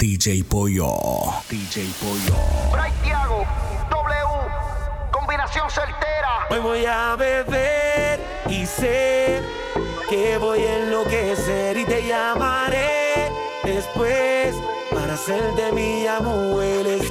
DJ Pollo. DJ Pollo. Bray Thiago, W, combinación certera. Hoy voy a beber y sé que voy a enloquecer y te llamaré después para hacer de mi amor. Es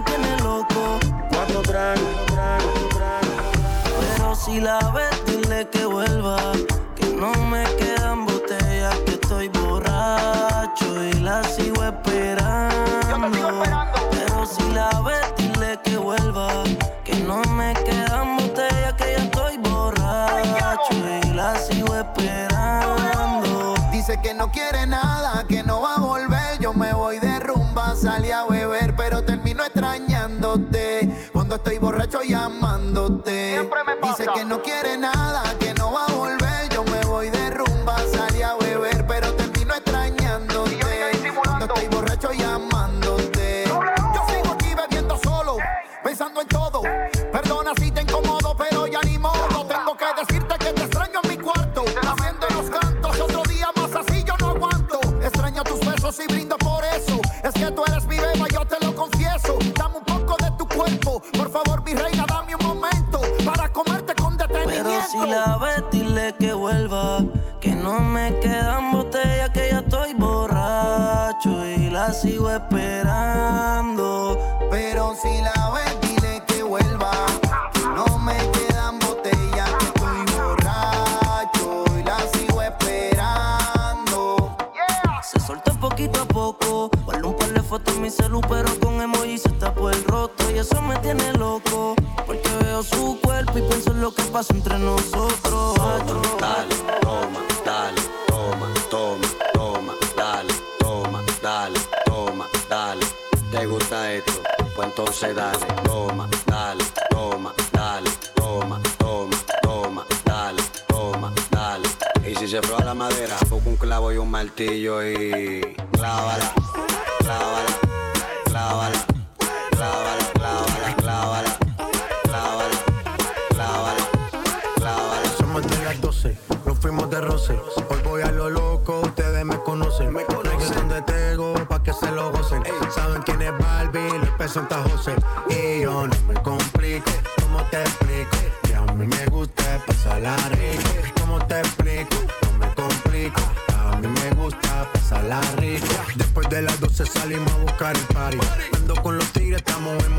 me tiene loco. Cuatro tragos. Pero si la ves, dile que vuelva. Que no me quedan botellas, que estoy borracho y la sigo esperando. Yo te sigo esperando. Pero si la ves, dile que vuelva. Que no me quedan botellas, que ya estoy borracho y la sigo esperando. Dice que no quiere nada, llamándote. Siempre me pasa. Dice que no quiere nada, esperando. Pero si la ves, dile que vuelva. No me quedan botellas, que estoy borracho y la sigo esperando. Se suelta poquito a poco. Guardo un par de fotos en mi celu, pero con emoji se tapó el roto. Y eso me tiene loco. Porque veo su cuerpo y pienso en lo que pasa entre nosotros. Dale, toma, dale, toma, dale, toma, toma, toma, dale, toma, dale. Y si se prueba la madera, busca un clavo y un martillo y clávala, clávala, clávala, clávala, clávala, clávala, clávala, clávala, clávala. Somos de las 12, nos fuimos de roce. Presenta José. Y yo no me complico, ¿cómo te explico? Que a mí me gusta pasarla rico. ¿Cómo te explico? No me complico. A mí me gusta pasarla rico. Después de las 12 salimos a buscar el party. Ando con los tigres, estamos en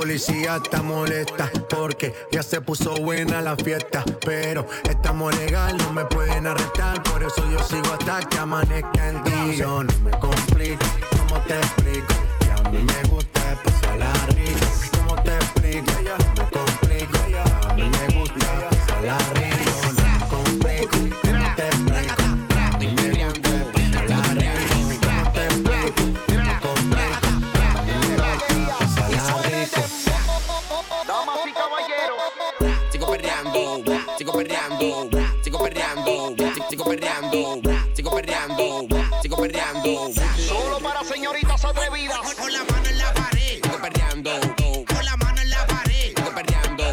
policía está molesta porque ya se puso buena la fiesta. Pero estamos legal, no me pueden arrestar. Por eso yo sigo hasta que amanezca en ti. Yo no me complico, ¿cómo te explico? Que a mí me gusta pasarla rico. ¿Cómo te explico? Perreando. Solo para señoritas atrevidas. Con la mano en la pared, perreando. Con la mano en la pared, perreando.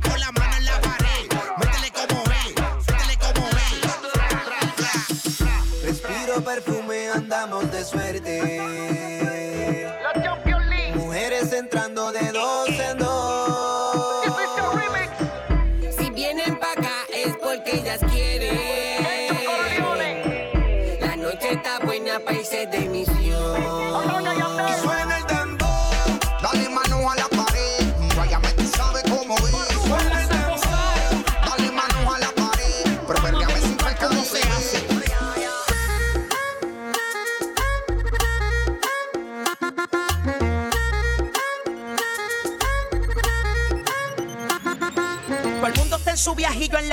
Con la mano en la pared, métele como ve, métele como ve. Respiro perfume, andamos de suerte.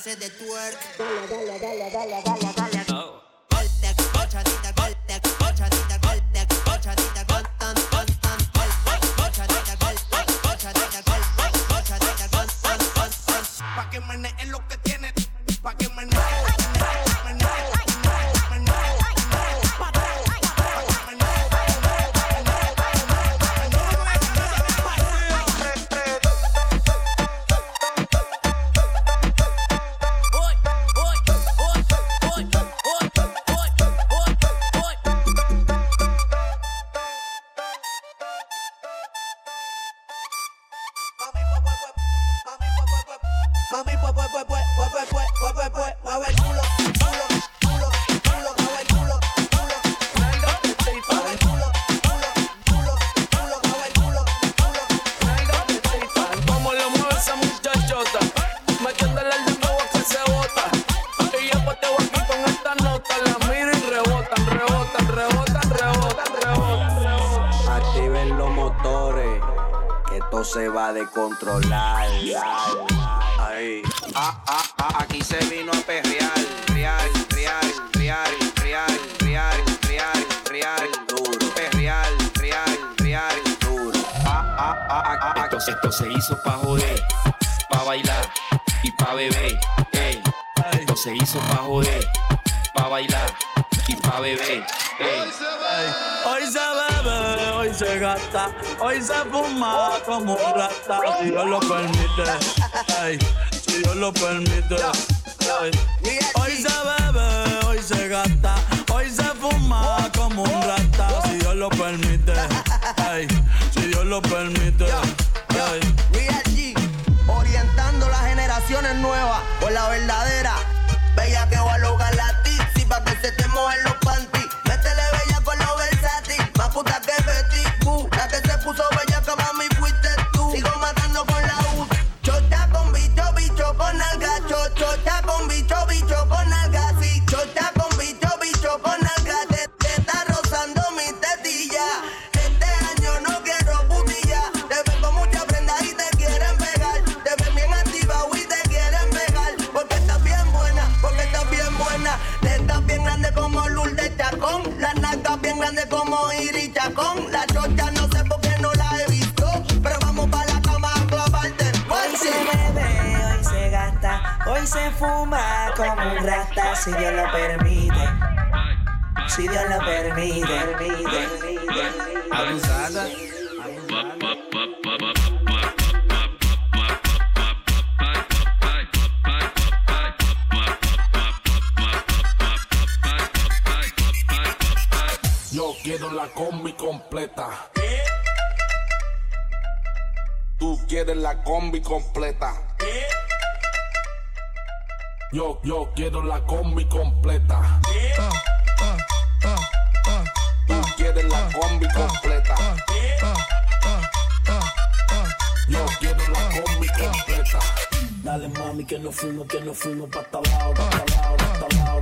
hacer de twerk. Dale, dale, dale, dale, dale, dale. Oh. controlar. Ay. Ah, ah, ah, aquí se vino a perrear, real, real, real, real, real, real, real, duro, perrear, real, real, duro. Ah, ah, ah, ah, ah. Esto, esto se hizo pa joder, pa bailar y pa beber, ey. Esto se hizo pa joder, pa bailar y pa beber, ey. Hoy se bebe. Hoy se bebe y se gasta. Hoy se fuma como un rata. Si Dios lo permite, ay, si Dios lo permite. Ay. Hoy se bebe, hoy se gasta. Hoy se fuma como un rata. Si Dios lo permite, ay, si Dios lo permite. Ay. orientando las generaciones nuevas por la verdadera como un rata si Dios lo permite. Si Dios lo permite, permite. Abusada. Yo quiero la combi completa. Tú quieres la combi completa. Yo, yo quiero la combi completa. Tú quieres la combi completa. Yo quiero la combi completa. Dale mami que no fuimos, que no fuimos pa' abajo, pa' abajo, pa' abajo.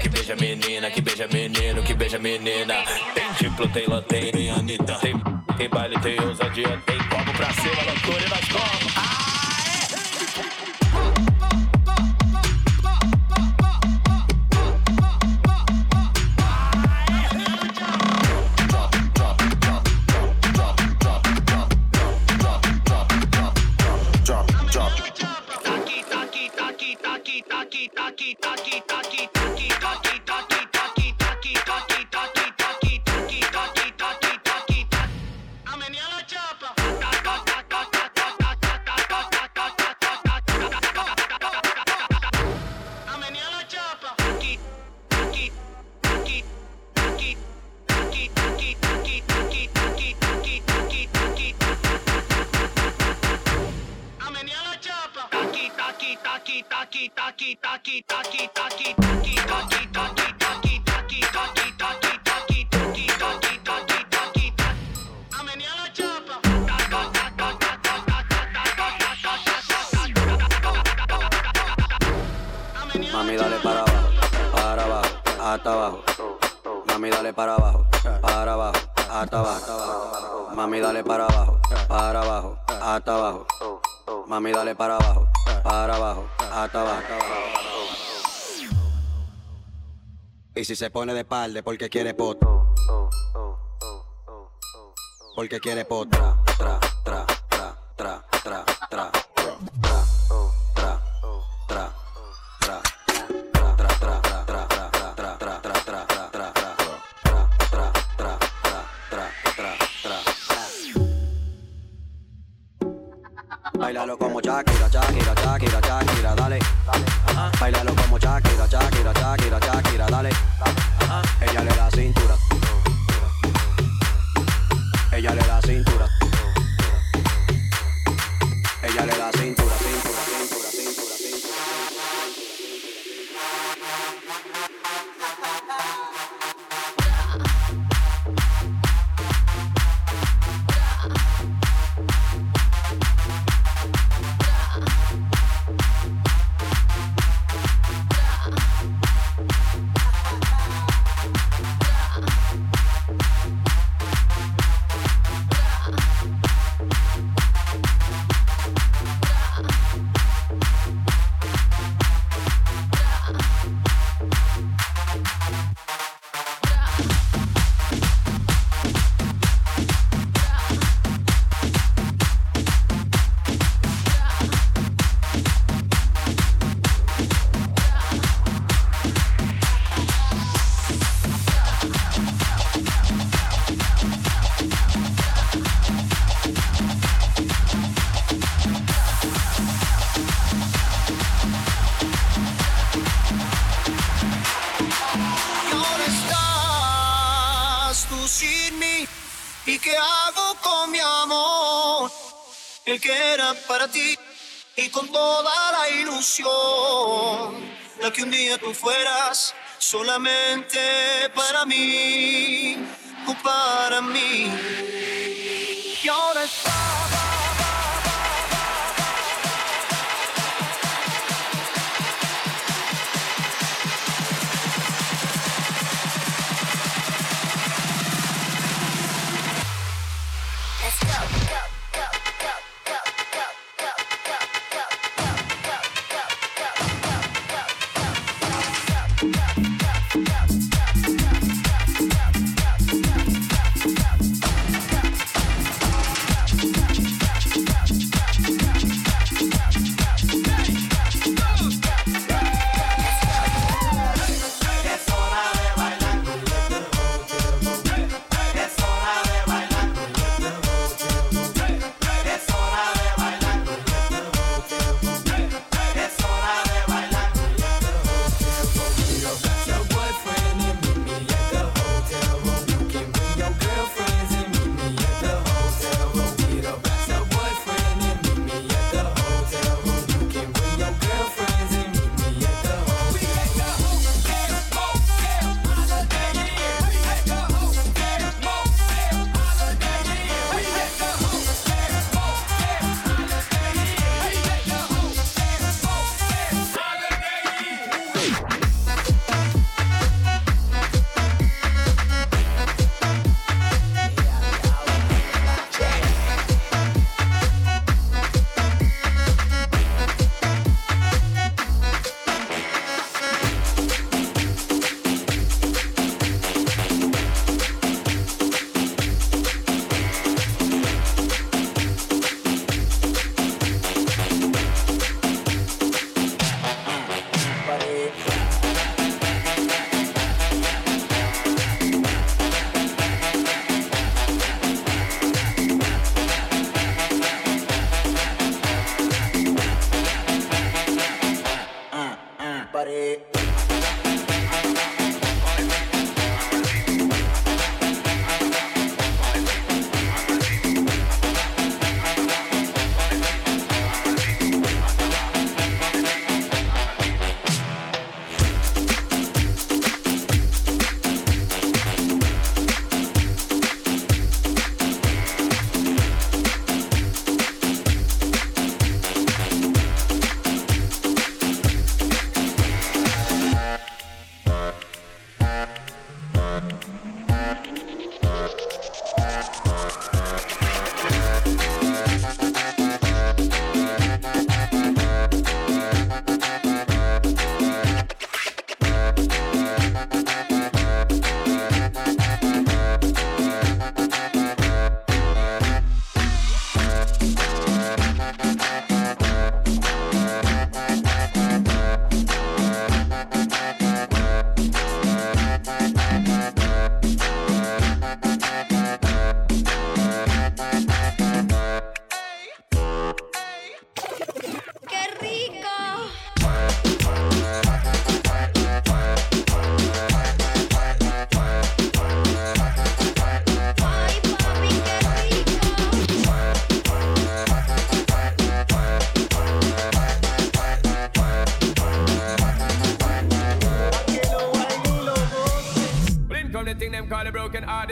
Que beija menina, que beija menino, que beija menina. Tem diplo, tem lantém, tem Anitta. Tem, tem baile, tem ousadia, tem copo pra cima, loucura e nós como. Mami, dale para abajo, para abajo, hasta abajo. Mami, dale para abajo, para abajo, hasta abajo. Mami, dale para abajo, para abajo, hasta abajo. Mami, dale para abajo, para abajo, hasta abajo. Y si se pone de palde porque quiere poto. Porque quiere potra, tra, El que era para ti y con toda la ilusión. La que un día tú fueras solamente para mí o para mí. Y ahora estás.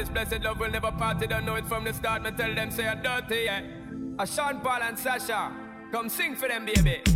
this blessed love will never part. They don't know it from the start. Me tell them say I'm dirty, yeah. I Sean Paul and Sasha, come sing for them, baby.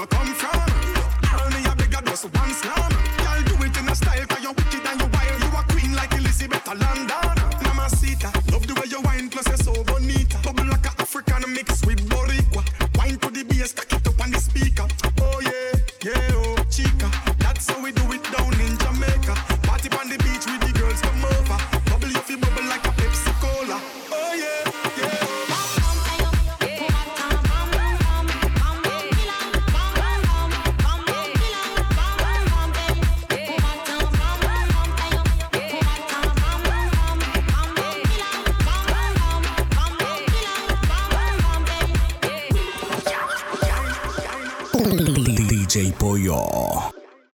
you come from?